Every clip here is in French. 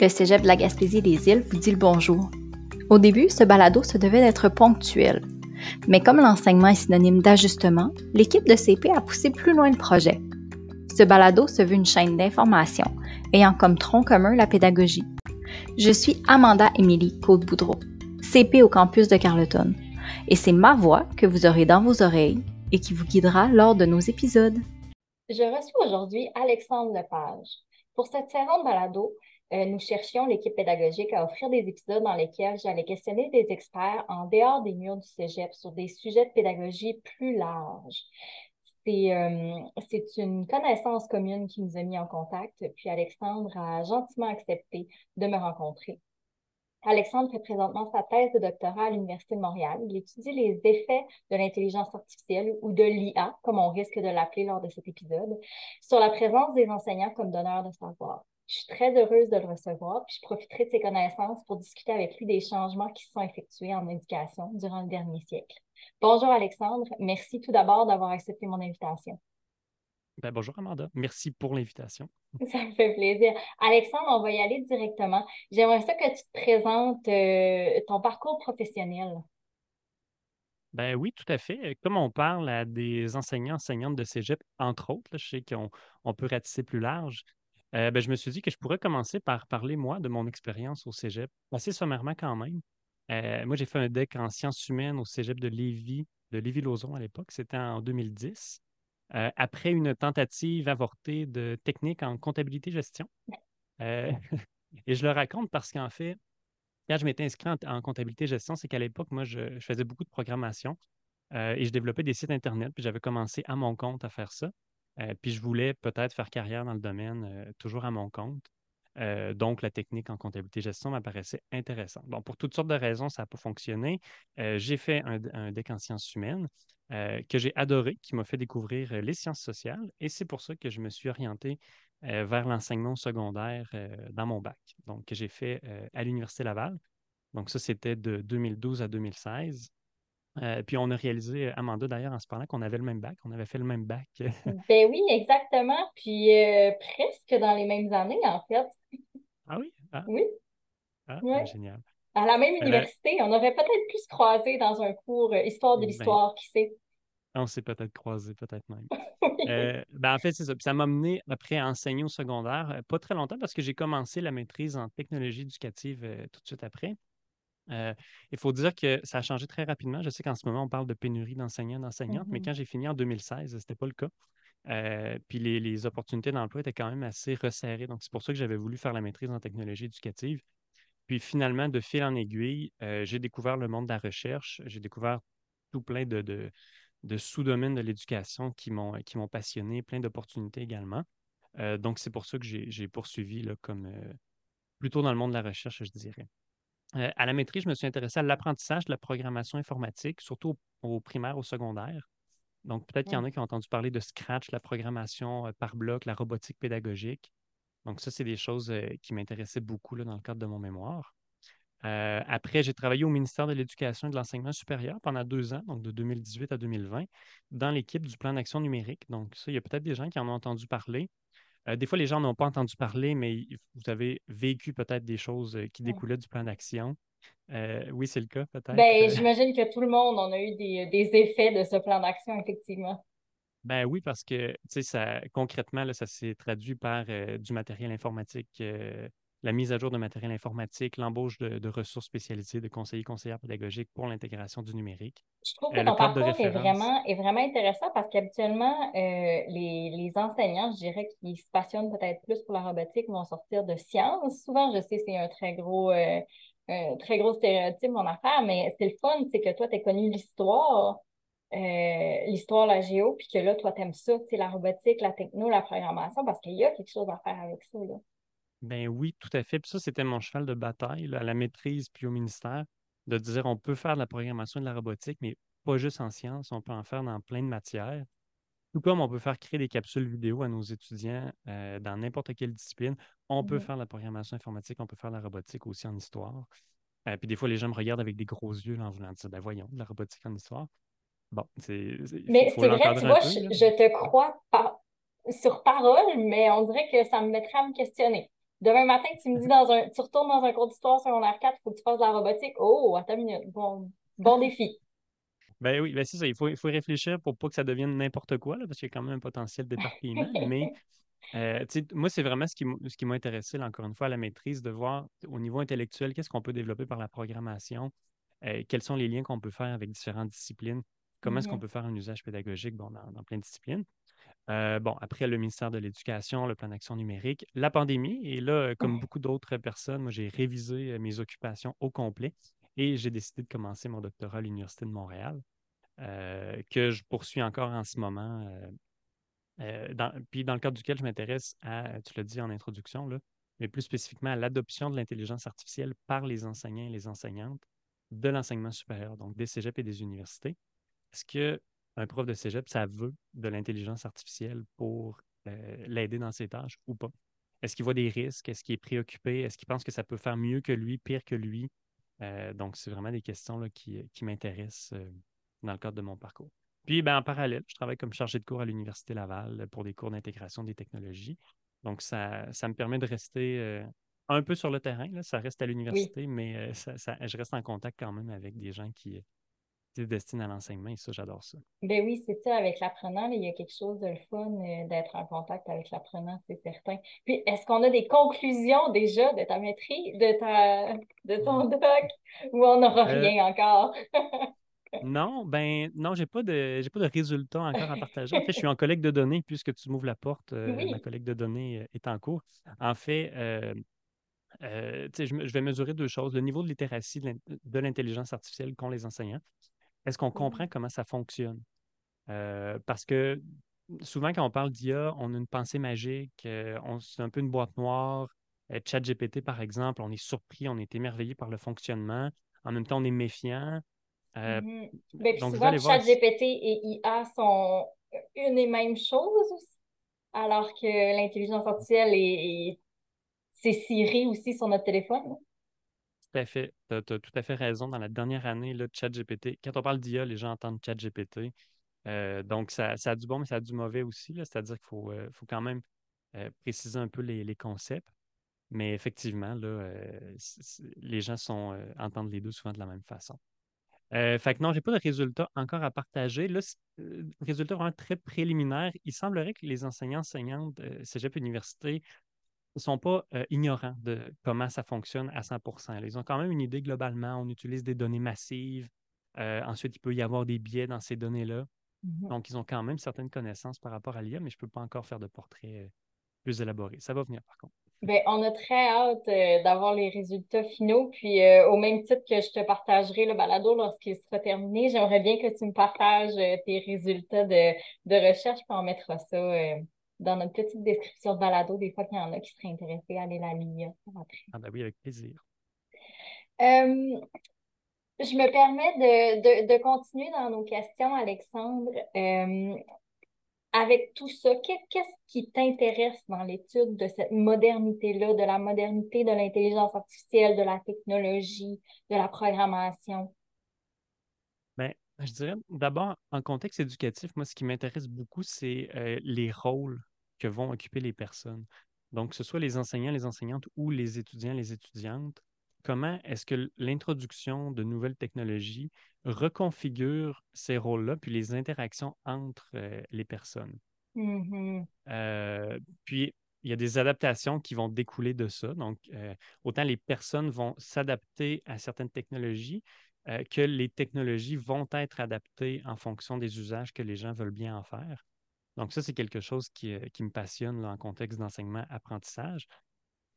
Le Cégep de la Gaspésie des Îles vous dit le bonjour. Au début, ce balado se devait d'être ponctuel. Mais comme l'enseignement est synonyme d'ajustement, l'équipe de CP a poussé plus loin le projet. Ce balado se veut une chaîne d'information ayant comme tronc commun la pédagogie. Je suis Amanda Émilie Côte-Boudreau, CP au campus de Carleton, et c'est ma voix que vous aurez dans vos oreilles et qui vous guidera lors de nos épisodes. Je reçois aujourd'hui Alexandre Lepage. Pour cette saison de balado, nous cherchions l'équipe pédagogique à offrir des épisodes dans lesquels j'allais questionner des experts en dehors des murs du cégep sur des sujets de pédagogie plus larges. C'est euh, une connaissance commune qui nous a mis en contact, puis Alexandre a gentiment accepté de me rencontrer. Alexandre fait présentement sa thèse de doctorat à l'Université de Montréal. Il étudie les effets de l'intelligence artificielle ou de l'IA, comme on risque de l'appeler lors de cet épisode, sur la présence des enseignants comme donneurs de savoir. Je suis très heureuse de le recevoir, puis je profiterai de ses connaissances pour discuter avec lui des changements qui se sont effectués en éducation durant le dernier siècle. Bonjour Alexandre, merci tout d'abord d'avoir accepté mon invitation. Ben, bonjour Amanda, merci pour l'invitation. Ça me fait plaisir. Alexandre, on va y aller directement. J'aimerais ça que tu te présentes euh, ton parcours professionnel. Ben oui, tout à fait. Comme on parle à des enseignants, enseignantes de cégep, entre autres, je sais qu'on on peut ratisser plus large. Euh, ben, je me suis dit que je pourrais commencer par parler, moi, de mon expérience au cégep, assez sommairement quand même. Euh, moi, j'ai fait un DEC en sciences humaines au cégep de Lévis, de Lévis-Lauzon à l'époque. C'était en 2010. Euh, après une tentative avortée de technique en comptabilité-gestion. et je le raconte parce qu'en fait, quand je m'étais inscrit en, comptabilité-gestion, c'est qu'à l'époque, moi, je, je, faisais beaucoup de programmation et je développais des sites Internet, puis j'avais commencé à mon compte à faire ça. Euh, puis je voulais peut-être faire carrière dans le domaine, euh, toujours à mon compte. Euh, donc, la technique en comptabilité-gestion m'apparaissait intéressante. Bon, pour toutes sortes de raisons, ça n'a pas fonctionné. j'ai fait un, un, DEC en sciences humaines que j'ai adoré, qui m'a fait découvrir les sciences sociales. Et c'est pour ça que je me suis orienté vers l'enseignement secondaire dans mon bac. Donc, que j'ai fait à l'Université Laval. Donc, ça, c'était de 2012 à 2016. Euh, puis on a réalisé, Amanda d'ailleurs, en se parlant, qu'on avait le même bac. On avait fait le même bac. ben oui, exactement. Puis euh, presque dans les mêmes années, en fait. Ah oui? Ah. Oui. Ah, ben, génial. À la même université. On aurait peut-être pu se croiser dans un cours euh, Histoire de ben, l'histoire, qui sait? On s'est peut-être croisé, peut-être même. ben en fait, c'est ça. Puis ça m'a mené après à enseigner au secondaire, pas très longtemps parce que j'ai commencé la maîtrise en technologie éducative tout de suite après. Euh, il faut dire que ça a changé très rapidement. Je sais qu'en ce moment, on parle de pénurie d'enseignants, d'enseignantes, mais mm-hmm. quand j'ai fini en 2016, ce n'était pas le cas. Euh, puis les, opportunités d'emploi étaient quand même assez resserrées. Donc, c'est pour ça que j'avais voulu faire la maîtrise en technologie éducative. Puis finalement, de fil en aiguille, euh, j'ai découvert le monde de la recherche. J'ai découvert tout plein de, de, sous-domaines de l'éducation qui m'ont passionné, plein d'opportunités également. donc, c'est pour ça que j'ai poursuivi là, comme plutôt dans le monde de la recherche, je dirais. Euh, à la maîtrise, je me suis intéressé à l'apprentissage de la programmation informatique, surtout au, primaire, au secondaire. Donc, peut-être qu'il y en a qui ont entendu parler de Scratch, la programmation euh, par bloc, la robotique pédagogique. Donc, ça, c'est des choses euh, qui m'intéressaient beaucoup dans le cadre de mon mémoire. après, j'ai travaillé au ministère de l'Éducation et de l'Enseignement supérieur pendant deux ans, donc de 2018 à 2020, dans l'équipe du plan d'action numérique. Donc, ça, il y a peut-être des gens qui en ont entendu parler. Euh, des fois, les gens n'ont pas entendu parler, mais vous avez vécu peut-être des choses euh, qui découlaient du plan d'action. Euh, oui, c'est le cas, peut-être. Ben, j'imagine que tout le monde en a eu des, effets de ce plan d'action, effectivement. Ben oui, parce que ça, concrètement, là, ça s'est traduit par du matériel informatique la mise à jour de matériel informatique, l'embauche de, ressources spécialisées de conseillers conseillères pédagogiques pour l'intégration du numérique. Je trouve que euh, ton parcours est vraiment, est vraiment intéressant parce qu'habituellement, euh, les, enseignants, je dirais, qui se passionnent peut-être plus pour la robotique vont sortir de sciences. Souvent, je sais, c'est un très gros, euh, très gros stéréotype, mon affaire, mais c'est le fun, c'est que toi, tu as connu l'histoire. l'histoire, la géo, puis que là, toi, tu aimes ça, la robotique, la techno, la programmation, parce qu'il y a quelque chose à faire avec ça. Là. Ben oui, tout à fait. Puis ça, c'était mon cheval de bataille à la maîtrise puis au ministère, de dire on peut faire de la programmation et de la robotique, mais pas juste en sciences, on peut en faire dans plein de matières. Tout comme on peut faire créer des capsules vidéo à nos étudiants euh, dans n'importe quelle discipline, on peut faire de la programmation informatique, on peut faire de la robotique aussi en histoire. Euh, puis des fois, les gens me regardent avec des gros yeux en voulant dire ben voyons, de la robotique en histoire. Bon, c'est. Mais c'est vrai, tu vois, je, je, te crois pas sur parole, mais on dirait que ça me mettrait à me questionner. Demain matin, tu me dis dans un, tu retournes dans un cours d'histoire secondaire 4, il faut que tu fasses de la robotique. Oh, attends une minute. Bon, bon défi. Ben oui, ben c'est ça. Il faut, il faut réfléchir pour pas que ça devienne n'importe quoi, là, parce qu'il y a quand même un potentiel d'éparpillement. mais euh, moi, c'est vraiment ce qui m'a intéressé, encore une fois, à la maîtrise, de voir au niveau intellectuel, qu'est-ce qu'on peut développer par la programmation, euh, quels sont les liens qu'on peut faire avec différentes disciplines, comment est-ce qu'on mm-hmm. peut faire un usage pédagogique bon, dans, plein de disciplines. Euh, bon, après le ministère de l'Éducation, le plan d'action numérique, la pandémie, et là, comme beaucoup d'autres personnes, moi, j'ai révisé mes occupations au complet et j'ai décidé de commencer mon doctorat à l'Université de Montréal, que je poursuis encore en ce moment euh, puis dans le cadre duquel je m'intéresse à, tu l'as dit en introduction, là, mais plus spécifiquement à l'adoption de l'intelligence artificielle par les enseignants et les enseignantes de l'enseignement supérieur, donc des cégeps et des universités. Est-ce qu'un prof de cégep, ça veut de l'intelligence artificielle pour euh, l'aider dans ses tâches ou pas? Est-ce qu'il voit des risques? Est-ce qu'il est préoccupé? Est-ce qu'il pense que ça peut faire mieux que lui, pire que lui? Euh, donc, c'est vraiment des questions là, qui, qui m'intéressent dans le cadre de mon parcours. Puis, ben, en parallèle, je travaille comme chargé de cours à l'Université Laval pour des cours d'intégration des technologies. Donc, ça, ça me permet de rester euh, un peu sur le terrain. Là. Ça reste à l'université, mais euh, ça, je reste en contact quand même avec des gens qui, se destinent à l'enseignement et ça, j'adore ça. Ben oui, c'est ça. Avec l'apprenant, il y a quelque chose de fun euh, d'être en contact avec l'apprenant, c'est certain. Puis, est-ce qu'on a des conclusions déjà de ta maîtrise, de, ta, de ton mmh. doc, ou on n'aura rien encore? Non, ben non, j'ai pas de j'ai pas de résultats encore à partager. En fait, je suis en collecte de données puisque tu m'ouvres la porte. Euh, ma collecte de données euh, est en cours. En fait, euh, je, vais mesurer deux choses. Le niveau de littératie de l'intelligence artificielle qu'ont les enseignants. Est-ce qu'on comprend comment ça fonctionne? parce que souvent, quand on parle d'IA, on a une pensée magique, c'est un peu une boîte noire. ChatGPT, par exemple, on est surpris, on est émerveillé par le fonctionnement. En même temps, on est méfiant. Euh, mm-hmm. ben, souvent, ChatGPT et IA sont une et même chose alors que l'intelligence artificielle est, c'est Siri aussi sur notre téléphone. À fait. Tu as, tout à fait raison. Dans la dernière année, là, ChatGPT, quand on parle d'IA, les gens entendent ChatGPT. Euh, donc, ça, a du bon, mais ça a du mauvais aussi. C'est-à-dire qu'il faut, euh, faut quand même préciser un peu les, concepts. Mais effectivement, là, les gens sont, entendent les deux souvent de la même façon. Euh, fait que non, j'ai pas de résultats encore à partager. Là, euh, résultat vraiment très préliminaire. Il semblerait que les enseignants, enseignantes de Cégep Université ne sont pas euh, ignorants de comment ça fonctionne à 100% Ils ont quand même une idée globalement. On utilise des données massives. ensuite, il peut y avoir des biais dans ces données-là. Mm-hmm. Donc, ils ont quand même certaines connaissances par rapport à l'IA, mais je ne peux pas encore faire de portrait plus élaboré. Ça va venir, par contre. Bien, on a très hâte euh, d'avoir les résultats finaux. Puis, euh, au même titre que je te partagerai le balado lorsqu'il sera terminé, j'aimerais bien que tu me partages euh, tes résultats de, recherche. Puis, on mettra ça dans notre petite description de balado, des fois qu'il y en a qui seraient intéressés à aller la lire Ah, ben oui, avec plaisir. je me permets de, continuer dans nos questions, Alexandre avec tout ça, qu'est-ce qui t'intéresse dans l'étude de cette modernité-là, de la modernité de l'intelligence artificielle, de la technologie, de la programmation? Bien, je dirais d'abord, en contexte éducatif, moi, ce qui m'intéresse beaucoup, c'est euh, les rôles que vont occuper les personnes. Donc, que ce soit les enseignants, les enseignantes ou les étudiants, les étudiantes, comment est-ce que l'introduction de nouvelles technologies reconfigure ces rôles-là, puis les interactions entre euh, les personnes? Mm-hmm. Euh, puis, il y a des adaptations qui vont découler de ça. Donc, euh, autant les personnes vont s'adapter à certaines technologies que les technologies vont être adaptées en fonction des usages que les gens veulent bien en faire. Donc, ça, c'est quelque chose qui, me passionne en contexte d'enseignement-apprentissage.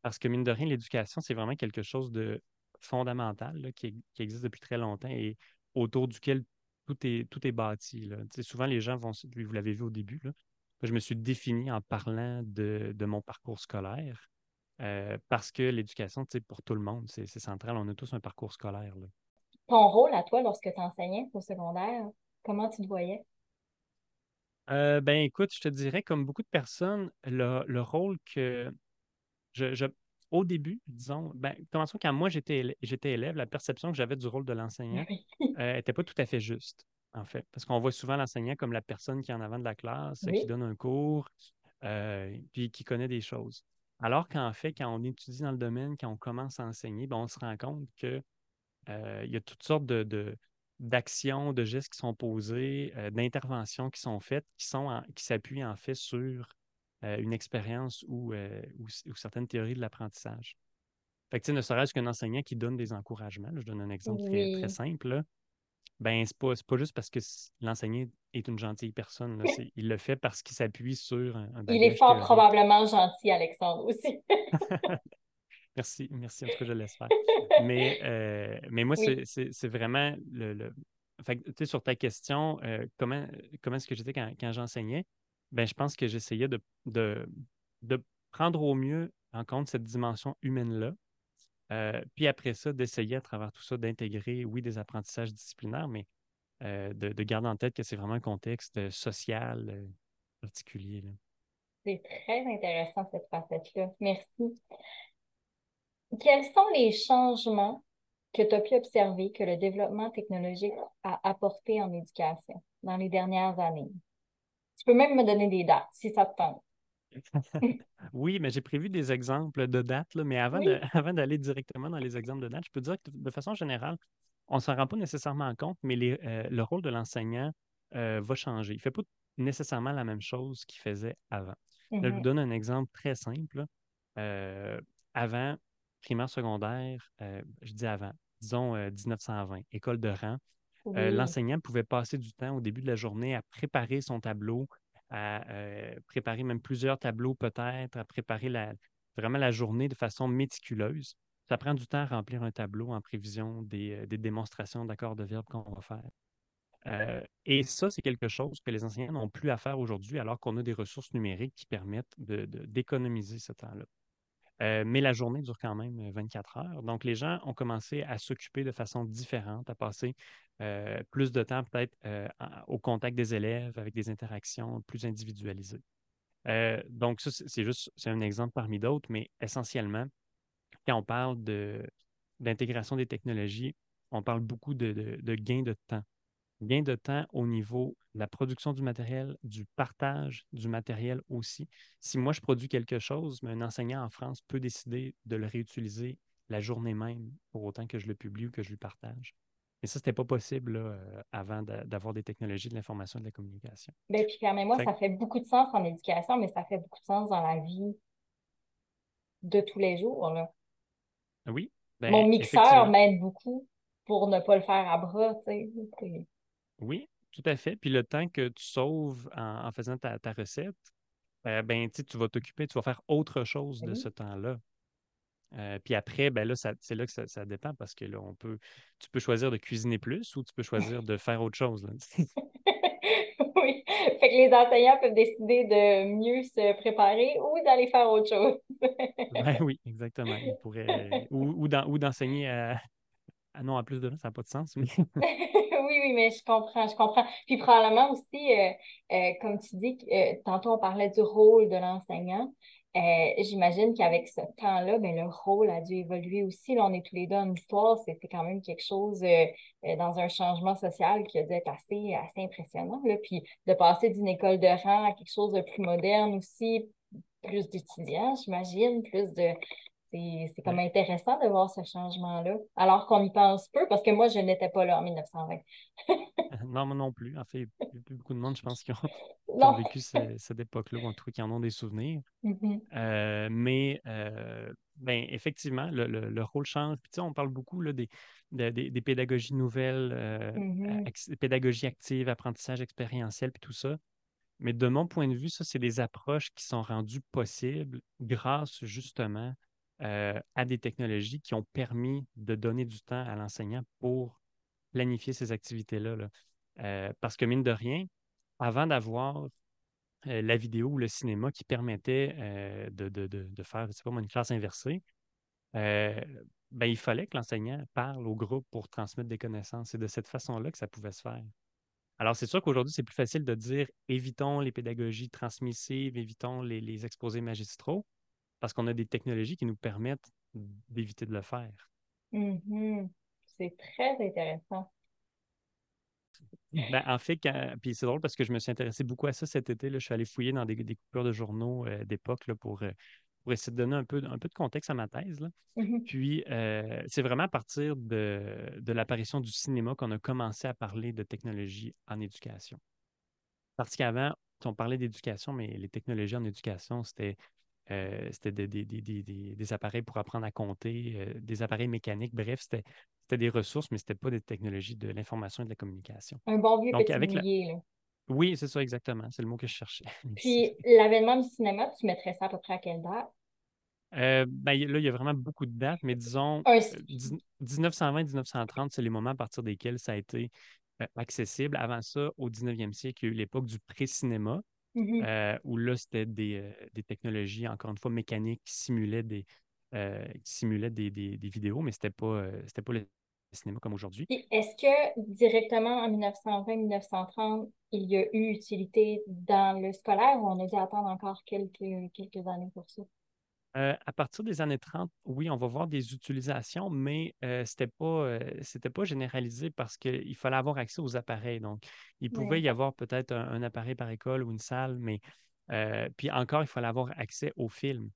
Parce que, mine de rien, l'éducation, c'est vraiment quelque chose de fondamental qui, existe depuis très longtemps et autour duquel tout est, tout est bâti. Souvent, les gens vont, vous l'avez vu au début, je me suis défini en parlant de, mon parcours scolaire euh, parce que l'éducation, pour tout le monde, c'est central. On a tous un parcours scolaire. Ton rôle à toi lorsque tu enseignais au secondaire, comment tu te voyais? Euh, ben écoute, je te dirais, comme beaucoup de personnes, le, rôle que je, au début, disons, ben, commençons quand moi j'étais élève, la perception que j'avais du rôle de l'enseignant n'était euh, pas tout à fait juste, en fait. Parce qu'on voit souvent l'enseignant comme la personne qui est en avant de la classe, qui donne un cours, euh, puis qui connaît des choses. Alors qu'en fait, quand on étudie dans le domaine, quand on commence à enseigner, ben, on se rend compte qu'il euh, y a toutes sortes de, d'actions, de gestes qui sont posés, euh, d'interventions qui sont faites, qui, sont qui s'appuient en fait sur euh, une expérience ou, ou, certaines théories de l'apprentissage. Fait que, ne serait-ce qu'un enseignant qui donne des encouragements, je donne un exemple très, simple, ben, c'est pas, pas juste parce que l'enseignant est une gentille personne. il le fait parce qu'il s'appuie sur un, Il est fort probablement gentil, Alexandre, aussi. merci, merci. En tout cas, je le laisse faire. Mais, euh, mais moi, c'est vraiment le. Fait que, sur ta question, euh, comment, comment est-ce que j'étais quand, quand j'enseignais? Ben, je pense que j'essayais de, de, de prendre au mieux en compte cette dimension humaine-là, euh, puis après ça, d'essayer à travers tout ça d'intégrer, oui, des apprentissages disciplinaires, mais euh, de, garder en tête que c'est vraiment un contexte social particulier. C'est très intéressant cette facette-là. Merci. Quels sont les changements que tu as pu observer que le développement technologique a apporté en éducation dans les dernières années? Tu peux même me donner des dates si ça te tente. oui, mais j'ai prévu des exemples de dates, mais avant, avant d'aller directement dans les exemples de dates, je peux dire que de façon générale, on ne s'en rend pas nécessairement compte, mais euh, le rôle de l'enseignant euh, va changer. Il ne fait pas nécessairement la même chose qu'il faisait avant. je vous mmh donne un exemple très simple. Euh, avant, primaire, secondaire, je dis avant, disons 1920, école de rang, l'enseignant pouvait passer du temps au début de la journée à préparer son tableau, à euh, préparer même plusieurs tableaux peut-être, à préparer la, vraiment la journée de façon méticuleuse. Ça prend du temps à remplir un tableau en prévision des, euh, démonstrations d'accords de verbe qu'on va faire. Euh, et ça, c'est quelque chose que les enseignants n'ont plus à faire aujourd'hui alors qu'on a des ressources numériques qui permettent d'économiser de, ce temps-là. Mais la journée dure quand même 24 euh, heures. Donc, les gens ont commencé à s'occuper de façon différente, à passer plus de temps peut-être au contact des élèves avec des interactions plus individualisées. donc, ça, c'est juste un exemple parmi d'autres, mais essentiellement, quand on parle d'intégration des technologies, on parle beaucoup de, de gain de temps gain de temps au niveau de la production du matériel, du partage du matériel aussi. Si moi, je produis quelque chose, mais un enseignant en France peut décider de le réutiliser la journée même pour autant que je le publie ou que je le partage. Et ça, ce n'était pas possible euh, avant d'avoir des technologies de l'information et de la communication. Bien, puis permets-moi, ça fait beaucoup de sens en éducation, mais ça fait beaucoup de sens dans la vie de tous les jours. Là. Oui. Ben, Mon mixeur m'aide beaucoup pour ne pas le faire à bras. Tu sais. Oui, tout à fait. Puis le temps que tu sauves en, faisant ta, recette, euh, ben, tu vas t'occuper, tu vas faire autre chose de ce temps-là. Euh, puis après, ben là, c'est là que ça, dépend parce que là, on peut, tu peux choisir de cuisiner plus ou tu peux choisir de faire autre chose. oui. Fait que les enseignants peuvent décider de mieux se préparer ou d'aller faire autre chose. ben oui, exactement. Ils pourraient, ou, ou d'enseigner à, ah non, à plus de ça n'a pas de sens. oui, oui, mais je comprends, je comprends. Puis probablement aussi, euh, euh, comme tu dis, euh, tantôt on parlait du rôle de l'enseignant. J'imagine qu'avec ce temps-là, ben, le rôle a dû évoluer aussi. Là, on est tous les deux en histoire. C'était quand même quelque chose dans un changement social qui a dû être assez, assez impressionnant. Là. Puis de passer d'une école de rang à quelque chose de plus moderne aussi, plus d'étudiants, j'imagine, plus de, c'est comme intéressant de voir ce changement-là, alors qu'on y pense peu, parce que moi, je n'étais pas là en 1920. non, moi non plus. En fait, il y a plus beaucoup de monde, je pense, qui ont, vécu cette époque-là, ou en tout cas qui en ont des souvenirs. Mm-hmm. Euh, mais euh, ben, effectivement, le, rôle change. Puis, on parle beaucoup là, des, des, pédagogies nouvelles, euh, mm-hmm. pédagogie active, apprentissage expérientiel, puis tout ça. Mais de mon point de vue, ça, c'est des approches qui sont rendues possibles grâce justement euh, à des technologies qui ont permis de donner du temps à l'enseignant pour planifier ces activités-là. Euh, parce que, mine de rien, avant d'avoir euh, la vidéo ou le cinéma qui permettait de, faire, pas une classe inversée, ben, il fallait que l'enseignant parle au groupe pour transmettre des connaissances. C'est de cette façon-là que ça pouvait se faire. Alors, c'est sûr qu'aujourd'hui, c'est plus facile de dire évitons les pédagogies transmissives, évitons les exposés magistraux parce qu'on a des technologies qui nous permettent d'éviter de le faire. Mm-hmm. C'est très intéressant. Ben, en fait, puis c'est drôle parce que je me suis intéressé beaucoup à ça cet été. Là. Je suis allé fouiller dans des, coupures de journaux euh, d'époque pour, euh, pour essayer de donner un peu, un peu de contexte à ma thèse. Mhm. Puis, euh, c'est vraiment à partir de, de l'apparition du cinéma qu'on a commencé à parler de technologie en éducation. Parce qu'avant, on parlait d'éducation, mais les technologies en éducation, c'était euh, c'était des, des, des, des, appareils pour apprendre à compter, euh, des appareils mécaniques. Bref, c'était des ressources, mais ce n'était pas des technologies de l'information et de la communication. Un bon vieux petit avec là. Oui, c'est ça, exactement. C'est le mot que je cherchais. Puis, l'avènement du cinéma, tu mettrais ça à peu près à quelle date? Euh, ben, là, il y a vraiment beaucoup de dates, mais disons, 1920-1930, c'est les moments à partir desquels ça a été accessible. Avant ça, au 19e siècle, il y a eu l'époque du pré-cinéma, Mm-hmm. Euh, où là, c'était euh, des, technologies, encore une fois, mécaniques qui simulaient des, euh, simulaient des, vidéos, mais ce n'était pas, c'était pas le cinéma comme aujourd'hui. Est-ce que directement en 1920-1930, il y a eu utilité dans le scolaire ou on a dû attendre encore quelques, quelques années pour ça? Euh, à partir des années 30, oui, on va voir des utilisations, mais euh, ce n'était pas, euh, pas généralisé parce qu'il fallait avoir accès aux appareils. Donc, il pouvait y avoir peut-être un, appareil par école ou une salle, mais puis encore, il fallait avoir accès aux films.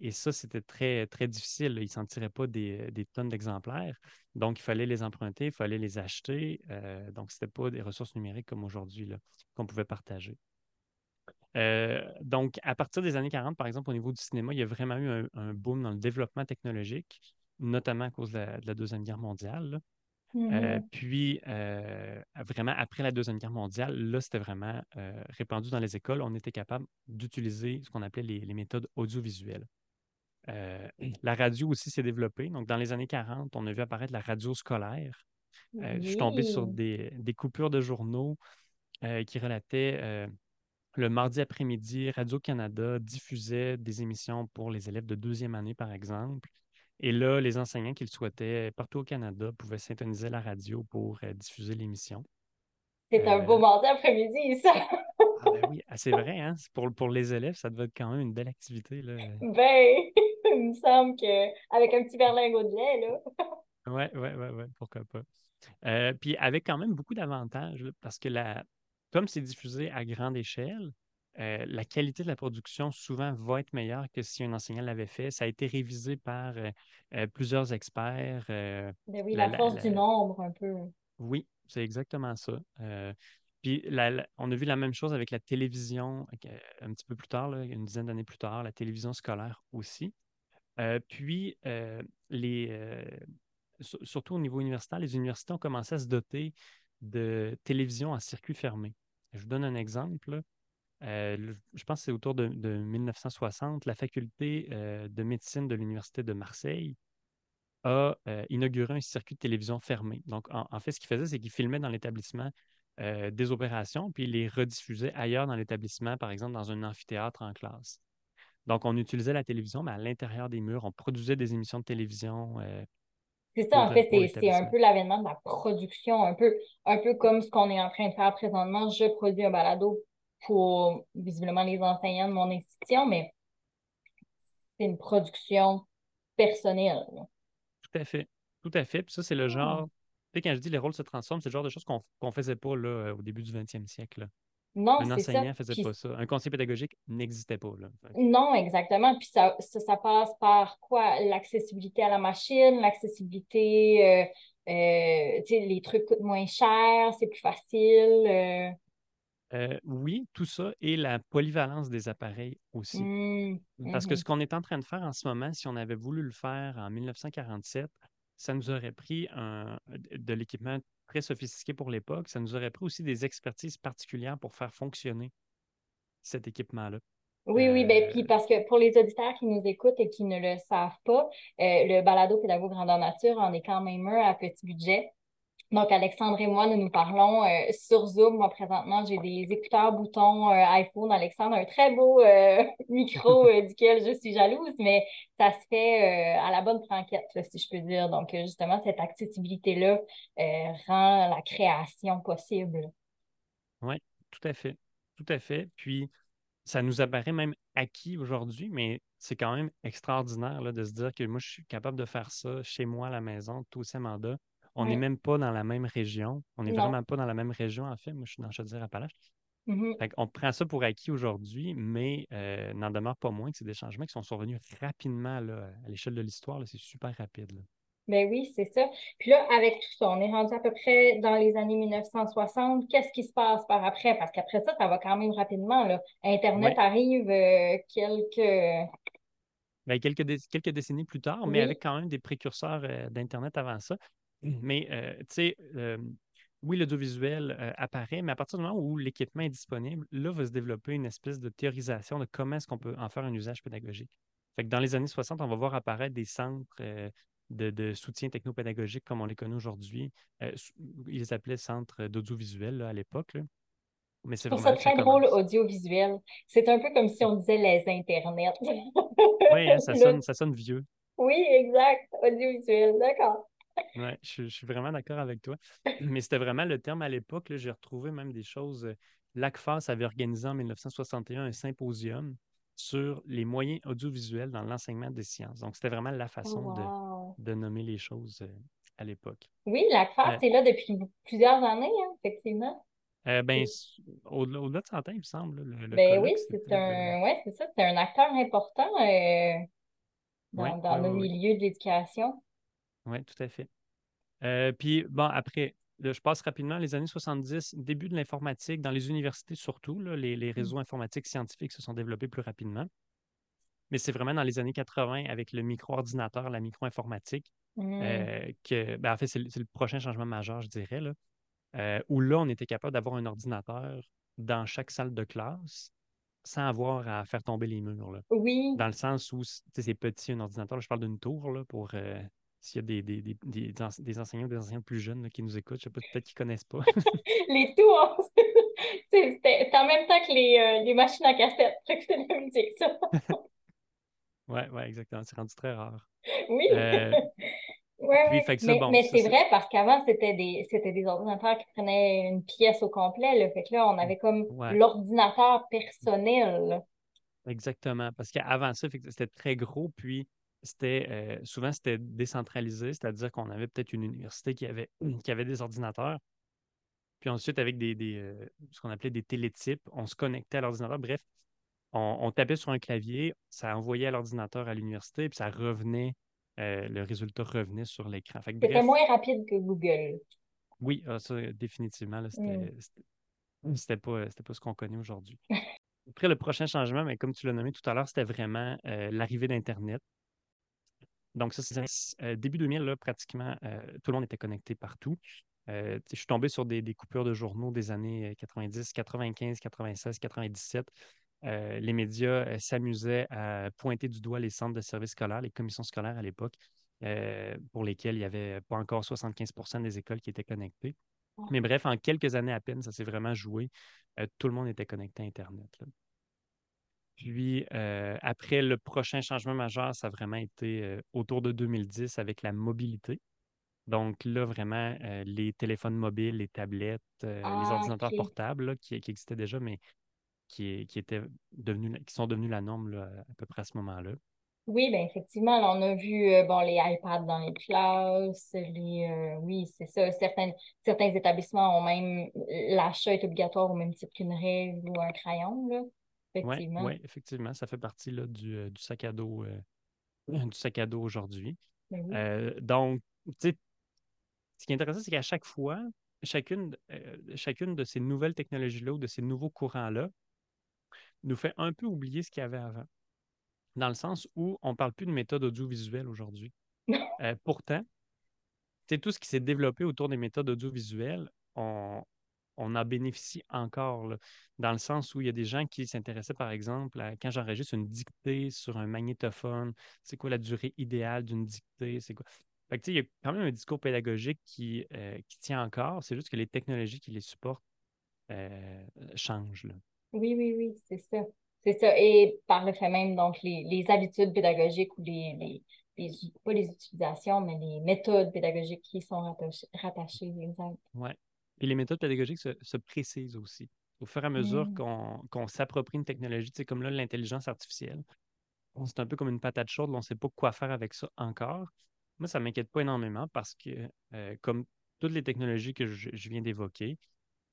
et ça, c'était très, très difficile. Ils ne s'en tiraient pas des, tonnes d'exemplaires. Donc, il fallait les emprunter, il fallait les acheter. donc, ce n'était pas des ressources numériques comme aujourd'hui qu'on pouvait partager. Euh, donc, à partir des années 40, par exemple, au niveau du cinéma, il y a vraiment eu un, boom dans le développement technologique, notamment à cause de la, Deuxième Guerre mondiale. Euh, mm-hmm. puis, euh, vraiment, après la Deuxième Guerre mondiale, là, c'était vraiment répandu dans les écoles. On était capable d'utiliser ce qu'on appelait les, méthodes audiovisuelles. la radio aussi s'est développée. Donc, dans les années 40, on a vu apparaître la radio scolaire. Je suis tombé sur des, des coupures de journaux qui relataient le mardi après-midi, Radio-Canada diffusait des émissions pour les élèves de deuxième année, par exemple. Et là, les enseignants qui le souhaitaient partout au Canada pouvaient syntoniser la radio pour euh, diffuser l'émission. C'est un beau euh, mardi après-midi, ça! ah ben oui, ah, c'est vrai, hein? Pour, pour les élèves, ça devait être quand même une belle activité. Là. Ben, il me semble qu'avec un petit berlingot de lait, là. oui, oui, oui, ouais, pourquoi pas. Euh, puis avec quand même beaucoup d'avantages, parce que la, comme c'est diffusé à grande échelle, euh, la qualité de la production souvent va être meilleure que si un enseignant l'avait fait. Ça a été révisé par euh, euh, plusieurs experts. Ben oui, la, force du nombre un peu. Oui, c'est exactement ça. puis on a vu la même chose avec la télévision un petit peu plus tard, une dizaine d'années plus tard, la télévision scolaire aussi. puis, les, surtout au niveau universitaire, les universités ont commencé à se doter de télévision en circuit fermé. Je vous donne un exemple. Euh, je pense que c'est autour de, 1960, la faculté euh, de médecine de l'Université de Marseille a euh, inauguré un circuit de télévision fermé. Donc, en, fait, ce qu'il faisait, c'est qu'il filmait dans l'établissement des opérations, puis il les rediffusait ailleurs dans l'établissement, par exemple dans un amphithéâtre en classe. Donc, on utilisait la télévision, mais à l'intérieur des murs, on produisait des émissions de télévision c'est ça, en fait, c'est un peu l'avènement de la production, un peu, un peu comme ce qu'on est en train de faire présentement. Je produis un balado pour visiblement les enseignants de mon institution, mais c'est une production personnelle. Tout à fait. Tout à fait. Puis ça, c'est le ah. genre. Tu sais, quand je dis les rôles se transforment, c'est le genre de choses qu'on ne faisait pas là, au début du 20e siècle. Non, un enseignant ne faisait pas ça. Un conseiller pédagogique n'existait pas. Là. Non, exactement. Puis ça, ça, passe par quoi? L'accessibilité à la machine, l'accessibilité, euh, euh, les trucs coûtent moins cher, c'est plus facile. Euh. oui, tout ça et la polyvalence des appareils aussi. Mmh, Parce que mmh ce qu'on est en train de faire en ce moment, si on avait voulu le faire en 1947, ça nous aurait pris un, de l'équipement très sophistiqué pour l'époque. Ça nous aurait pris aussi des expertises particulières pour faire fonctionner cet équipement-là. Oui, oui, ben, puis euh, parce que pour les auditeurs qui nous écoutent et qui ne le savent pas, euh, le balado pédago grandeur nature en est quand même un à petit budget. Donc, Alexandre et moi, nous nous parlons euh, sur Zoom. Moi, présentement, j'ai des écouteurs boutons euh, iPhone. Alexandre un très beau euh, micro duquel je suis jalouse, mais ça se fait à la bonne franquette, si je peux dire. Donc, justement, cette accessibilité-là rend la création possible. Oui, tout à fait. Tout à fait. Puis, ça nous apparaît même acquis aujourd'hui, mais c'est quand même extraordinaire là, de se dire que moi, je suis capable de faire ça chez moi à la maison, tout ces mandats on n'est même pas dans la même région. On n'est vraiment pas dans la même région, en fait. Moi, je suis dans Chaudière-Appalaches. Mm-hmm. on prend ça pour acquis aujourd'hui, mais euh, n'en demeure pas moins que c'est des changements qui sont survenus rapidement là, à l'échelle de l'histoire. C'est super rapide. Ben oui, c'est ça. Puis là, avec tout ça, on est rendu à peu près dans les années 1960. Qu'est-ce qui se passe par après? Parce qu'après ça, ça va quand même rapidement. Là. Internet arrive euh, quelques... Ben, quelques, quelques décennies plus tard, mais avec quand même des précurseurs euh, d'Internet avant ça. Mais, euh, tu sais, oui, l'audiovisuel apparaît, mais à partir du moment où l'équipement est disponible, là va se développer une espèce de théorisation de comment est-ce qu'on peut en faire un usage pédagogique. Fait que dans les années 60, on va voir apparaître des centres de, soutien technopédagogique comme on les connaît aujourd'hui. Euh, ils les appelaient centres d'audiovisuel à l'époque. Mais c'est ça très drôle, audiovisuel. C'est un peu comme si on disait les internets. oui, hein, ça, sonne, ça sonne vieux. Oui, exact. Audiovisuel, d'accord. Oui, je, suis vraiment d'accord avec toi. Mais c'était vraiment le terme à l'époque. J'ai retrouvé même des choses. Euh, L'ACFAS avait organisé en 1961 un symposium sur les moyens audiovisuels dans l'enseignement des sciences. Donc, c'était vraiment la façon de, nommer les choses euh, à l'époque. Oui, la classe euh, est là depuis plusieurs années, hein, effectivement. Euh, ben, au-delà de 100 ans, il me semble. Le, ben oui, c'est un, ouais, ça, c'est un acteur important dans, nos milieux de l'éducation. Oui, tout à fait. puis, bon, après, je passe rapidement les années 70, début de l'informatique, dans les universités surtout, les, mmh. réseaux informatiques scientifiques se sont développés plus rapidement. Mais c'est vraiment dans les années 80, avec le micro-ordinateur, la micro-informatique, mmh. euh, que, ben, en fait, c'est le, prochain changement majeur, je dirais, là, euh, où là, on était capable d'avoir un ordinateur dans chaque salle de classe sans avoir à faire tomber les murs. Oui. Dans le sens où c'est petit, un ordinateur. je parle d'une tour là, pour euh, s'il y a des, des, des, des, enseignants ou des enseignants plus jeunes qui nous écoutent, je sais pas, peut-être qu'ils ne connaissent pas. les tours, c'était en même temps que les, euh, les machines à cassette. C'était la musique, ça. oui, ouais, exactement. C'est rendu très rare. Oui. Euh, ouais, mais, c'est vrai parce qu'avant, c'était des, des ordinateurs qui prenaient une pièce au complet. Là. Fait que là, on avait comme l'ordinateur personnel. Exactement. Parce qu'avant ça, c'était très gros. Puis c'était euh, souvent c'était décentralisé, c'est-à-dire qu'on avait peut-être une université qui avait, qui avait des ordinateurs. Puis ensuite, avec des, euh, ce qu'on appelait des télétypes, on se connectait à l'ordinateur. Bref, on, tapait sur un clavier, ça envoyait à l'ordinateur à l'université, puis ça revenait, euh, le résultat revenait sur l'écran. C'était moins rapide que Google. Oui, ah, ça, définitivement. C'était c'était pas, pas ce qu'on connaît aujourd'hui. Après, le prochain changement, mais comme tu l'as nommé tout à l'heure, c'était vraiment l'arrivée d'Internet. Donc, ça, c'est euh, début 2000, là, pratiquement, euh, tout le monde était connecté partout. Euh, je suis tombé sur des, coupures de journaux des années 90, 95, 96, 97. les médias s'amusaient à pointer du doigt les centres de services scolaires, les commissions scolaires à l'époque, pour lesquelles il n'y avait pas encore 75% des écoles qui étaient connectées. Mais bref, en quelques années à peine, ça s'est vraiment joué. tout le monde était connecté à Internet. Puis euh, après, le prochain changement majeur, ça a vraiment été euh, autour de 2010 avec la mobilité. Donc là, vraiment, euh, les téléphones mobiles, les tablettes, les ah, ordinateurs portables qui, existaient déjà, mais qui, qui, étaient devenus, qui sont devenus la norme à peu près à ce moment-là. Oui, bien effectivement, on a vu bon, les iPads dans les classes, les oui, c'est ça. Certains, certains établissements ont même l'achat est obligatoire au même titre qu'une règle ou un crayon. Là. Oui, effectivement, ça fait partie là, du, euh, sac à dos euh, du sac à dos aujourd'hui. Ben euh, donc, tu sais, ce qui est intéressant, c'est qu'à chaque fois, chacune, chacune de ces nouvelles technologies-là ou de ces nouveaux courants-là nous fait un peu oublier ce qu'il y avait avant. Dans le sens où on ne parle plus de méthode audiovisuelle aujourd'hui. pourtant, tout ce qui s'est développé autour des méthodes audiovisuelles, on, on en bénéficie encore, dans le sens où il y a des gens qui s'intéressaient, par exemple, à, quand j'enregistre une dictée sur un magnétophone, c'est quoi la durée idéale d'une dictée, c'est quoi? il y a quand même un discours pédagogique qui, euh, qui tient encore, c'est juste que les technologies qui les supportent euh, changent. Oui, oui, oui, c'est ça. C'est ça. Et par le fait même, donc, les, habitudes pédagogiques ou les, les, pas les utilisations, mais les méthodes pédagogiques qui sont rattachées, exemple. Oui. Et les méthodes pédagogiques se, précisent aussi. Au fur et à mesure mmh. qu'on s'approprie une technologie, c'est comme là, l'intelligence artificielle, c'est un peu comme une patate chaude, on ne sait pas quoi faire avec ça encore. Moi, ça ne m'inquiète pas énormément parce que, euh, comme toutes les technologies que je, viens d'évoquer,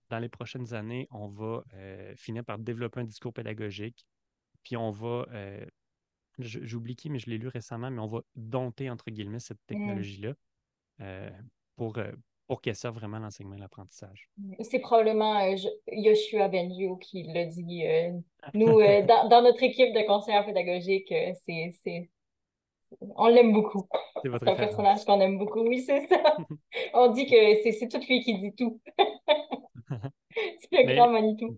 dans les prochaines années, on va finir par développer un discours pédagogique, puis on va, j'oublie qui, mais je l'ai lu récemment, mais on va dompter, entre guillemets, cette mmh. technologie-là pour, pour qu'elle serve vraiment l'enseignement et l'apprentissage. C'est probablement Yoshua Benjo qui l'a dit. nous, dans, notre équipe de conseillers pédagogiques, c'est on l'aime beaucoup. C'est un personnage qu'on aime beaucoup. Oui, c'est ça. On dit que c'est tout lui qui dit tout. c'est le grand Manitou.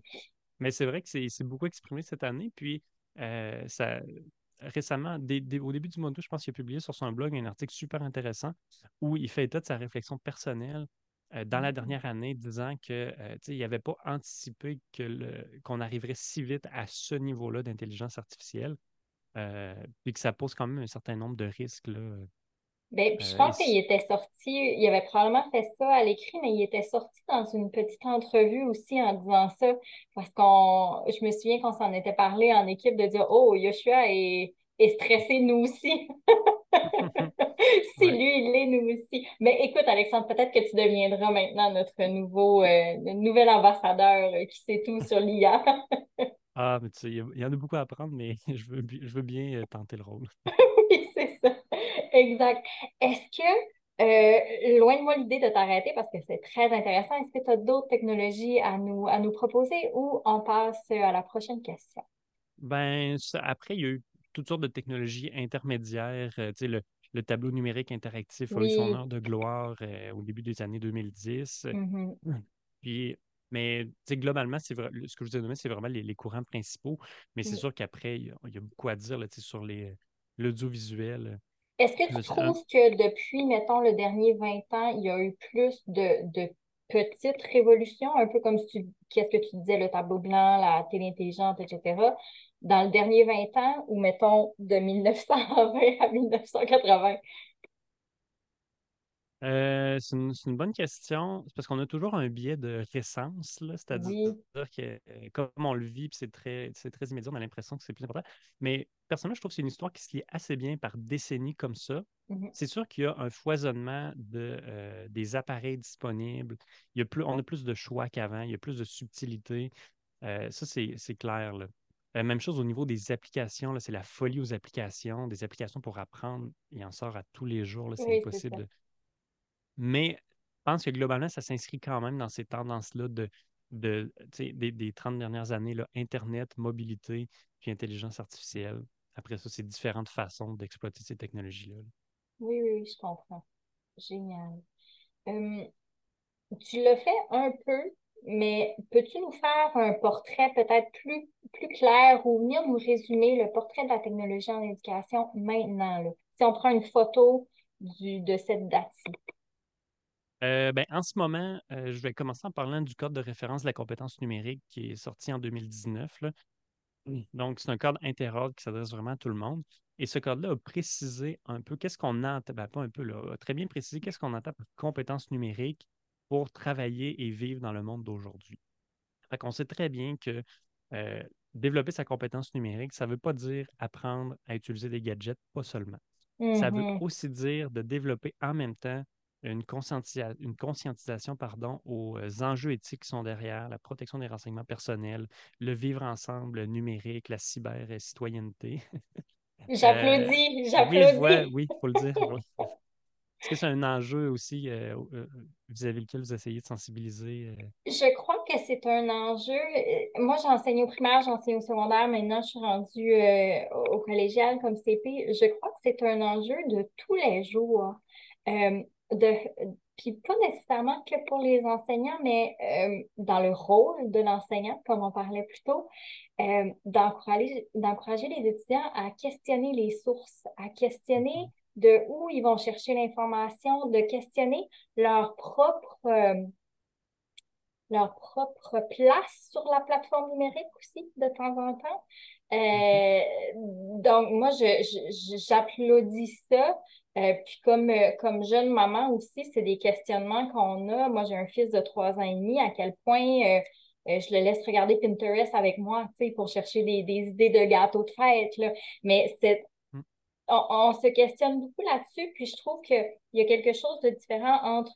Mais c'est vrai que c'est beaucoup exprimé cette année. Puis, euh, ça, récemment, au début du mois d'août, je pense qu'il a publié sur son blog un article super intéressant où il fait état de sa réflexion personnelle euh, dans la mm. dernière année, disant que euh, il n'avait pas anticipé qu'on arriverait si vite à ce niveau-là d'intelligence artificielle. Euh, puis que ça pose quand même un certain nombre de risques. Là. Ben, je euh, pense qu'il était sorti, il avait probablement fait ça à l'écrit, mais il était sorti dans une petite entrevue aussi en disant ça, parce qu'on, je me souviens qu'on s'en était parlé en équipe de dire, oh, Yoshua est, est stressé, nous aussi. si lui, il l'est, nous aussi. Mais écoute, Alexandre, peut-être que tu deviendras maintenant notre nouveau, euh, nouvel ambassadeur qui sait tout sur l'IA. Ah, mais tu sais, il y, en a beaucoup à apprendre, mais je veux, je veux bien euh, tenter le rôle. oui, c'est ça. Exact. Est-ce que, euh, loin de moi l'idée de t'arrêter parce que c'est très intéressant, est-ce que tu as d'autres technologies à nous, à nous proposer ou on passe à la prochaine question? Ben, après, il y a eu toutes sortes de technologies intermédiaires. Euh, tu sais, le, le tableau numérique interactif a eu son heure de gloire au début des années 2010. Mm-hmm. Puis mais globalement, c'est ce que je vous ai donné, c'est vraiment les, courants principaux. Mais c'est sûr qu'après, il y, a beaucoup à dire là, sur l'audiovisuel. Est-ce que tu trouves que depuis, mettons, le dernier 20 ans, il y a eu plus de, petites révolutions, un peu comme tu, qu'est-ce que tu disais, le tableau blanc, la télé intelligente, etc., dans le dernier 20 ans, ou mettons de 1920 à 1980? Euh, c'est une, bonne question. C'est parce qu'on a toujours un biais de récence, c'est-à-dire que euh, comme on le vit, c'est très, immédiat, on a l'impression que c'est plus important. Mais personnellement, je trouve que c'est une histoire qui se lie assez bien par décennies comme ça. Mmh c'est sûr qu'il y a un foisonnement de, euh, des appareils disponibles. Il y a plus, on a plus de choix qu'avant, il y a plus de subtilité. ça, c'est, clair. même chose au niveau des applications, c'est la folie aux applications. Des applications pour apprendre, il en sort à tous les jours. c'est impossible mais je pense que globalement, ça s'inscrit quand même dans ces tendances-là de, de des, 30 dernières années, là, Internet, mobilité, puis intelligence artificielle. Après ça, c'est différentes façons d'exploiter ces technologies-là. Oui, oui, je comprends. Génial. tu le fais un peu, mais peux-tu nous faire un portrait peut-être plus, plus clair ou venir nous résumer le portrait de la technologie en éducation maintenant? Si on prend une photo du, de cette date-ci. Euh, ben, en ce moment, euh, je vais commencer en parlant du code de référence de la compétence numérique qui est sorti en 2019. Donc, c'est un code interordre qui s'adresse vraiment à tout le monde. Et ce code-là a précisé un peu qu'est-ce qu'on entend, ben, pas un peu, là, a très bien précisé qu'est-ce qu'on entend par compétence numérique pour travailler et vivre dans le monde d'aujourd'hui. On sait très bien que euh, développer sa compétence numérique, ça ne veut pas dire apprendre à utiliser des gadgets, pas seulement. Ça veut mm-hmm. aussi dire de développer en même temps une, une conscientisation pardon, aux euh, enjeux éthiques qui sont derrière, la protection des renseignements personnels, le vivre ensemble le numérique, la cyber-citoyenneté. J'applaudis, euh, j'applaudis. Oui, oui, il faut le dire. Est-ce que c'est un enjeu aussi euh, vis-à-vis lequel vous essayez de sensibiliser? Je crois que c'est un enjeu. Moi, j'enseigne au primaire, j'enseigne au secondaire. Maintenant, je suis rendue au collégial comme CP. Je crois que c'est un enjeu de tous les jours de, puis pas nécessairement que pour les enseignants, mais euh, dans le rôle de l'enseignant, comme on parlait plus tôt, euh, d'encourager, d'encourager les étudiants à questionner les sources, à questionner de où ils vont chercher l'information, de questionner leur propre, euh, leur propre place sur la plateforme numérique aussi, de temps en temps. donc, moi, je, j'applaudis ça. Euh, puis comme, euh, comme jeune maman aussi, c'est des questionnements qu'on a. Moi, j'ai un fils de trois ans et demi, à quel point euh, je le laisse regarder Pinterest avec moi, tu sais, pour chercher des, idées de gâteaux de fête, là. Mais c'est, mm. on, se questionne beaucoup là-dessus, puis je trouve qu'il y a quelque chose de différent entre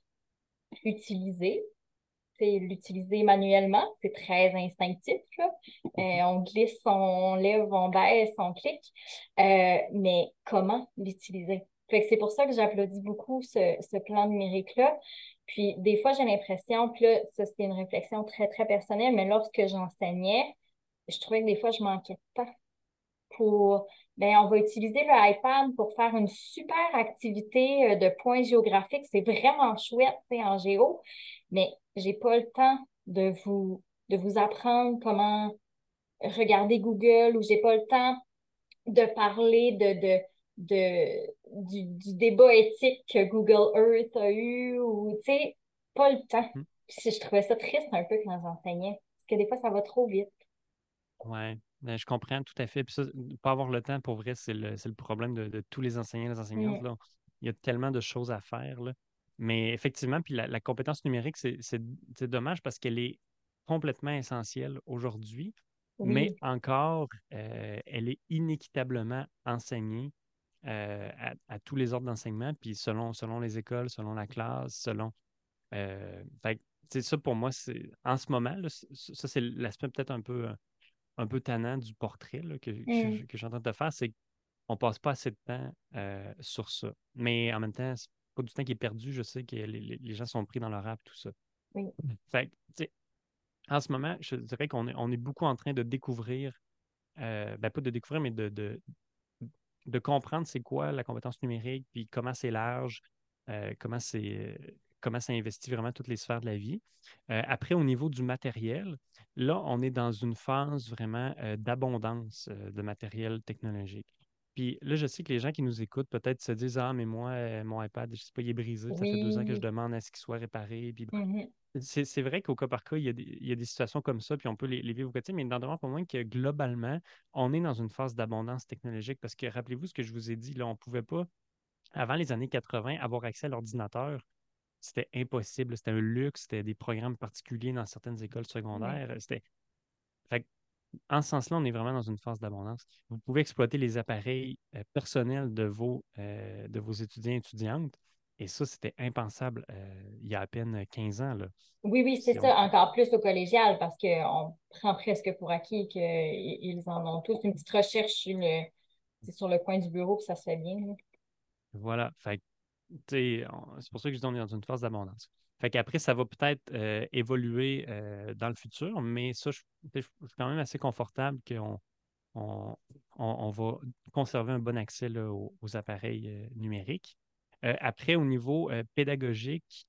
utiliser, l'utiliser manuellement. C'est très instinctif. Là. Euh, on glisse, on lève, on baisse, on clique. Euh, mais comment l'utiliser? C'est pour ça que j'applaudis beaucoup ce, ce plan numérique-là. Puis des fois, j'ai l'impression, que là, ça c'est une réflexion très, très personnelle, mais lorsque j'enseignais, je trouvais que des fois, je manquais de temps pour, ben, on va utiliser le iPad pour faire une super activité euh, de points géographiques. C'est vraiment chouette en géo, mais j'ai pas le temps de vous, de vous apprendre comment regarder Google ou j'ai pas le temps de parler de, de, de, du, du débat éthique que Google Earth a eu ou, tu sais, pas le temps. Hmm. je trouvais ça triste un peu quand j'enseignais, parce que des fois, ça va trop vite. Ouais, ben, je comprends tout à fait. Puis ça, pas avoir le temps, pour vrai, c'est le, le, problème de, tous les enseignants et les enseignantes. Là. Il y a tellement de choses à faire. Là. Mais effectivement, puis la, compétence numérique, c'est dommage parce qu'elle est complètement essentielle aujourd'hui, mais encore, euh, elle est inéquitablement enseignée euh, à, tous les ordres d'enseignement, puis selon, selon les écoles, selon la classe, selon. Euh, fait, ça, pour moi, c'est en ce moment, là, ça, c'est l'aspect peut-être un peu un peu tannant du portrait que, mmh. que, je, en train de faire, c'est qu'on passe pas assez de temps euh, sur ça. Mais en même temps, c'est pas du temps qui est perdu. Je sais que les, gens sont pris dans leur rap, tout ça. Fait, en ce moment, je dirais qu'on est, on est beaucoup en train de découvrir, euh, ben pas de découvrir, mais de, de, de comprendre c'est quoi la compétence numérique, puis comment c'est large, euh, comment c'est comment ça investit vraiment toutes les sphères de la vie. Euh, après, au niveau du matériel, là, on est dans une phase vraiment euh, d'abondance euh, de matériel technologique. Puis là, je sais que les gens qui nous écoutent peut-être se disent Ah, mais moi, mon iPad, je sais pas, il est brisé. Ça fait deux ans que je demande à ce qu'il soit réparé. Puis mmh c'est vrai qu'au cas par cas, il y, a des, situations comme ça, puis on peut les, vivre au quotidien, mais dans le pour moi que globalement, on est dans une phase d'abondance technologique parce que rappelez-vous ce que je vous ai dit, là, on ne pouvait pas, avant les années 80, avoir accès à l'ordinateur c'était impossible. C'était un luxe, c'était des programmes particuliers dans certaines écoles secondaires. C'était. en ce sens-là, on est vraiment dans une phase d'abondance. Vous pouvez exploiter les appareils euh, personnels de vos, euh, de vos étudiants et étudiantes. Et ça, c'était impensable euh, il y a à peine 15 ans. Là. Oui, oui, c'est ça, encore plus au collégial, parce qu'on prend presque pour acquis qu'ils en ont tous. Une petite recherche sur le, sur le coin du bureau, puis ça se fait bien. Voilà. Fait c'est pour ça que je dis on est dans une phase d'abondance. Fait qu'après, ça va peut-être euh, évoluer euh, dans le futur, mais ça, je, suis quand même assez confortable qu'on on, va conserver un bon accès aux, appareils euh, numériques. Après, au niveau pédagogique,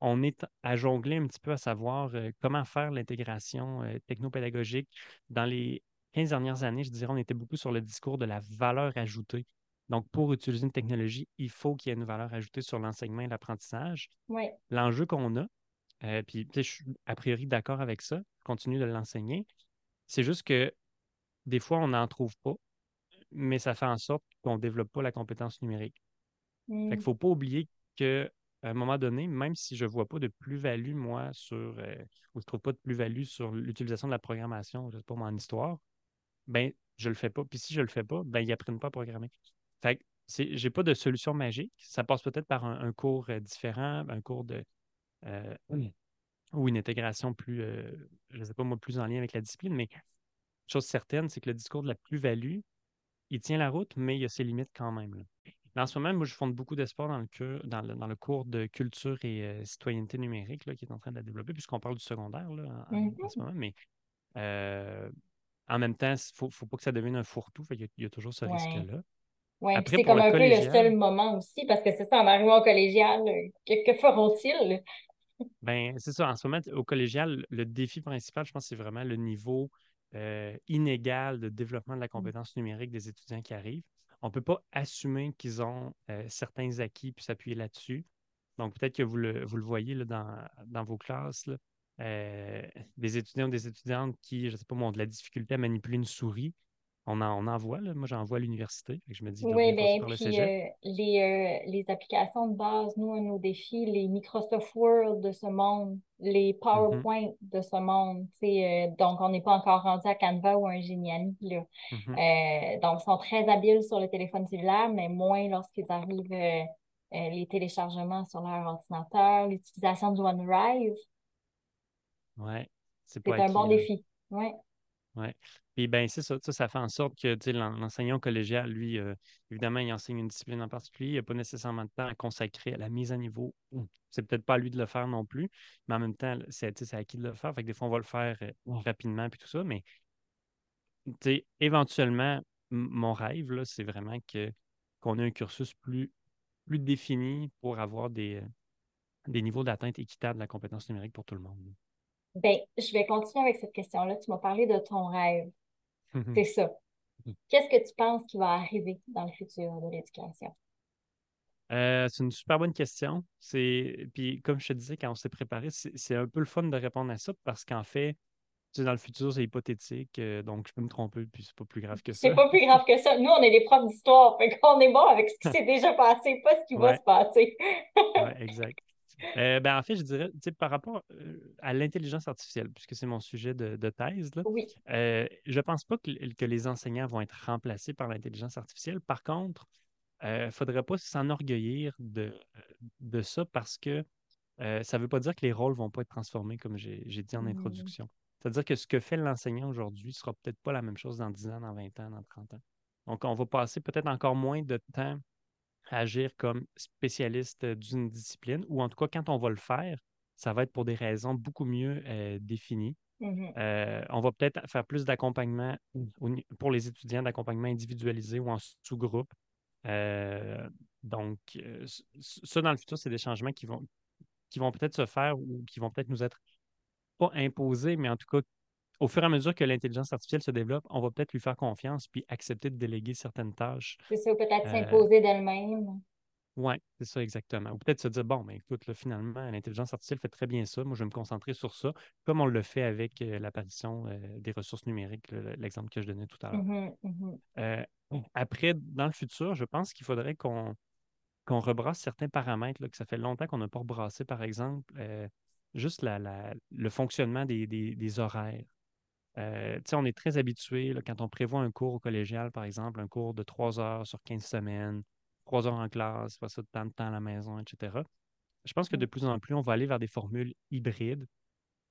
on est à jongler un petit peu à savoir comment faire l'intégration technopédagogique. Dans les 15 dernières années, je dirais, on était beaucoup sur le discours de la valeur ajoutée donc, pour utiliser une technologie, il faut qu'il y ait une valeur ajoutée sur l'enseignement et l'apprentissage. L'enjeu qu'on a, euh, puis je suis a priori d'accord avec ça, continue de l'enseigner, c'est juste que des fois, on n'en trouve pas, mais ça fait en sorte qu'on ne développe pas la compétence numérique. Il ne mmh. faut pas oublier qu'à un moment donné, même si je ne vois pas de plus-value, moi, sur, euh, ou je ne trouve pas de plus-value sur l'utilisation de la programmation, je sais pas, mon histoire, ben, je le fais pas. Puis si je le fais pas, ben, ils n'apprennent pas à programmer. Fait que j'ai pas de solution magique. Ça passe peut-être par un, cours euh, différent, un cours de euh, ou une intégration plus, euh, je ne sais pas moi, plus en lien avec la discipline, mais chose certaine, c'est que le discours de la plus-value, il tient la route, mais il y a ses limites quand même. En ce moment, moi, je fonde beaucoup d'espoir dans le, dans, dans le cours de culture et citoyenneté numérique qui est en train de la développer, puisqu'on parle du secondaire en, mm-hmm. ce moment. Mais en même temps, il ne faut, pas que ça devienne un fourre-tout. Il, y, a toujours ce risque-là. Oui, c'est comme un peu le seul moment aussi, parce que c'est ça, en arrivant au collégial, que, feront-ils? Ben, c'est ça. En ce moment, au collégial, le défi principal, je pense, c'est vraiment le niveau euh, inégal de développement de la mmh. compétence numérique des étudiants qui arrivent. On ne peut pas assumer qu'ils ont euh, certains acquis puis s'appuyer là-dessus. Donc, peut-être que vous le, voyez dans, vos classes, euh, des étudiants ou des étudiantes qui, je ne sais pas, ont de la difficulté à manipuler une souris on en, on voit, là. moi j'en vois à l'université. Je me dis, oui, bien, puis euh, les, euh, les applications de base, nous, nos défis, les Microsoft Word de ce monde, les mm-hmm. PowerPoint de ce monde. Euh, donc, on n'est pas encore rendu à Canva ou un Geniali. Là. Mm-hmm. donc, ils sont très habiles sur le téléphone cellulaire, mais moins lorsqu'ils arrivent les téléchargements sur leur ordinateur, l'utilisation du OneDrive. Ouais. C'est un bon défi. Oui. Oui. Puis ben c'est ça, ça, fait en sorte que l'enseignant collégial, lui, euh, évidemment, il enseigne une discipline en particulier, il n'a pas nécessairement de temps à consacrer à la mise à niveau. C'est peut-être pas à lui de le faire non plus, mais en même temps, c'est à qui de le faire. Fait que des fois, on va le faire euh, rapidement puis tout ça, mais éventuellement, mon rêve, c'est vraiment que qu'on ait un cursus plus, plus défini pour avoir des, euh, des niveaux d'atteinte équitables de la compétence numérique pour tout le monde. Ben, je vais continuer avec cette question-là. Tu m'as parlé de ton rêve. C'est ça. Qu'est-ce que tu penses qui va arriver dans le futur de l'éducation? Euh, c'est une super bonne question. C'est puis comme je te disais quand on s'est préparé, c'est un peu le fun de répondre à ça parce qu'en fait, tu dans le futur, c'est hypothétique, euh, donc je peux me tromper, puis c'est pas plus grave que ça. C'est pas plus grave que ça. Nous, on est des profs d'histoire, fait qu'on est bon avec ce qui s'est déjà passé, pas ce qui va se passer. oui, exact. Euh, ben, en fait, je dirais, par rapport euh, à l'intelligence artificielle, puisque c'est mon sujet de, thèse, là, oui. euh, je ne pense pas que, les enseignants vont être remplacés par l'intelligence artificielle. Par contre, il ne faudrait pas s'enorgueillir de, de ça parce que ça ne veut pas dire que les rôles ne vont pas être transformés, comme j'ai dit en mmh. introduction. C'est-à-dire que ce que fait l'enseignant aujourd'hui ne sera peut-être pas la même chose dans 10 ans, dans 20 ans, dans 30 ans. Donc, on va passer peut-être encore moins de temps agir comme spécialiste d'une discipline, ou en tout cas, quand on va le faire, ça va être pour des raisons beaucoup mieux euh, définies. Mmh euh, on va peut-être faire plus d'accompagnement pour les étudiants, d'accompagnement individualisé ou en sous-groupe. Euh, donc, ça, dans le futur, c'est des changements qui vont, qui vont peut-être se faire ou qui vont peut-être nous être pas imposés, mais en tout cas au fur et à mesure que l'intelligence artificielle se développe, on va peut-être lui faire confiance puis accepter de déléguer certaines tâches. C'est ça, peut-être euh, s'imposer d'elle-même. Oui, c'est ça exactement. Ou peut-être se dire, bon, mais ben, écoute, finalement, l'intelligence artificielle fait très bien ça. Moi, je vais me concentrer sur ça, comme on le fait avec euh, l'apparition euh, des ressources numériques, l'exemple que je donnais tout à l'heure. Mmh mmh après, dans le futur, je pense qu'il faudrait qu'on qu'on rebrasse certains paramètres, que ça fait longtemps qu'on n'a pas rebrassé, par exemple, juste la, le fonctionnement des, des horaires. Euh, on est très habitué, quand on prévoit un cours collégial, par exemple, un cours de trois heures sur 15 semaines, trois heures en classe, pas ça de temps de temps à la maison, etc. Je pense que de plus en plus, on va aller vers des formules hybrides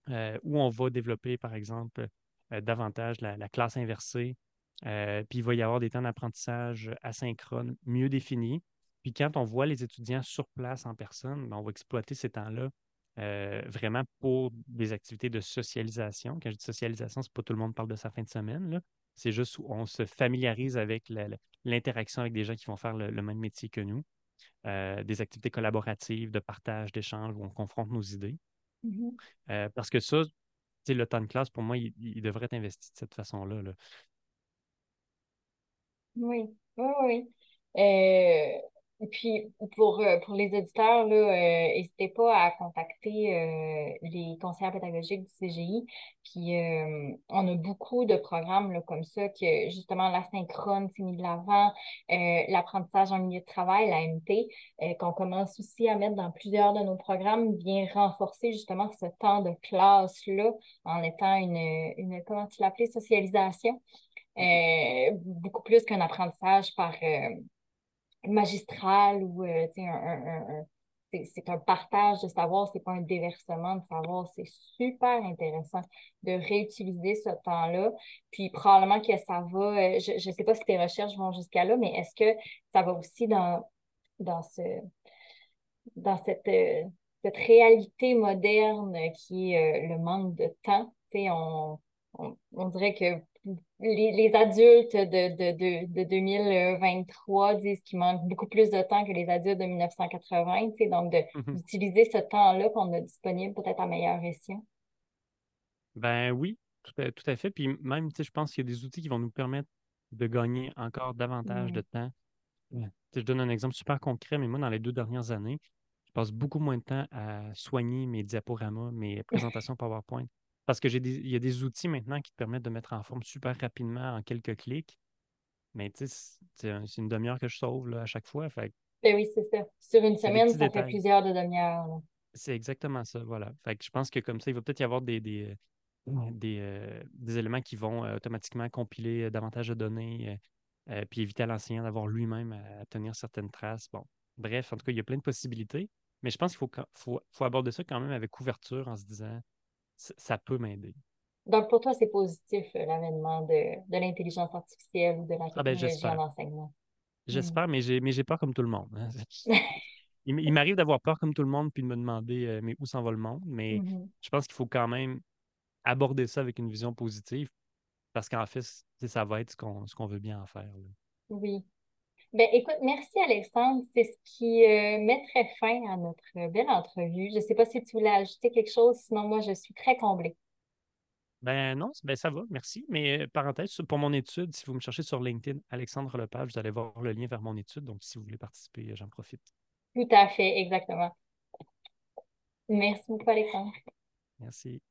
euh, où on va développer, par exemple, euh, davantage la, classe inversée. puis il va y avoir des temps d'apprentissage asynchrones mieux définis. Puis quand on voit les étudiants sur place en personne, ben, on va exploiter ces temps-là euh, vraiment pour des activités de socialisation. Quand je dis socialisation, c'est pas tout le monde parle de sa fin de semaine. C'est juste où on se familiarise avec l'interaction avec des gens qui vont faire le, même métier que nous. Euh, des activités collaboratives, de partage, d'échange, où on confronte nos idées. Mm-hmm. Euh, parce que ça, le temps de classe, pour moi, il, devrait être investi de cette façon-là. Là. Oui, oui, oui. Et puis, pour, euh, pour les éditeurs, euh, n'hésitez pas à contacter euh, les conseillers pédagogiques du CGI. Puis, on a beaucoup de programmes là, comme ça, que justement, l'asynchrone s'est mis de l'avant, l'apprentissage en milieu de travail, la MT, qu'on commence aussi à mettre dans plusieurs de nos programmes, bien renforcer justement ce temps de classe-là en étant une, une comment tu l'appelais, socialisation. beaucoup plus qu'un apprentissage par magistral ou euh, un, c'est un partage de savoir, c'est pas un déversement de savoir. C'est super intéressant de réutiliser ce temps-là. Puis probablement que ça va, euh, je ne sais pas si tes recherches vont jusqu'à là, mais est-ce que ça va aussi dans, dans, ce, dans cette, euh, cette réalité moderne qui est le manque de temps? On, on, on dirait que les, adultes de, de, 2023 disent qu'il manque beaucoup plus de temps que les adultes de 1980, donc mhm. d'utiliser ce temps-là qu'on a disponible peut-être à meilleur escient. Ben oui, tout à, fait. Puis même, je pense qu'il y a des outils qui vont nous permettre de gagner encore davantage de temps. Je donne un exemple super concret, mais moi, dans les deux dernières années, je passe beaucoup moins de temps à soigner mes diaporamas, mes présentations PowerPoint. Parce que j'ai il y a des outils maintenant qui te permettent de mettre en forme super rapidement en quelques clics. Mais tu sais, c'est une demi-heure que je sauve à chaque fois. Fait ben oui, c'est ça. Sur une semaine, ça fait plusieurs de demi-heures. C'est exactement ça, voilà. Fait que je pense que comme ça, il va peut-être y avoir des, des, des, euh, éléments qui vont euh, automatiquement compiler euh, davantage de données, puis éviter à l'enseignant d'avoir lui-même à, tenir certaines traces. Bon, bref, en tout cas, il y a plein de possibilités. Mais je pense qu'il faut, faut, faut aborder ça quand même avec ouverture en se disant ça peut m'aider. Donc, pour toi, c'est positif euh, l'avènement de, de l'intelligence artificielle ou de la Ah ben, technologie en j'espère. enseignement. J'espère, mais j'ai mais j'ai peur comme tout le monde. Il, m'arrive d'avoir peur comme tout le monde puis de me demander euh, mais où s'en va le monde. Mais Mhm. je pense qu'il faut quand même aborder ça avec une vision positive parce qu'en fait, ça va être ce qu'on veut bien en faire. là. Oui. Ben, écoute, merci Alexandre. C'est ce qui euh, mettrait fin à notre belle entrevue. Je ne sais pas si tu voulais ajouter quelque chose, sinon moi, je suis très comblée. Ben non, ben ça va, merci. Mais euh, parenthèse, pour mon étude, si vous me cherchez sur LinkedIn, Alexandre Lepage, vous allez voir le lien vers mon étude. Donc, si vous voulez participer, euh, j'en profite. Tout à fait, exactement. Merci beaucoup, Alexandre. Merci.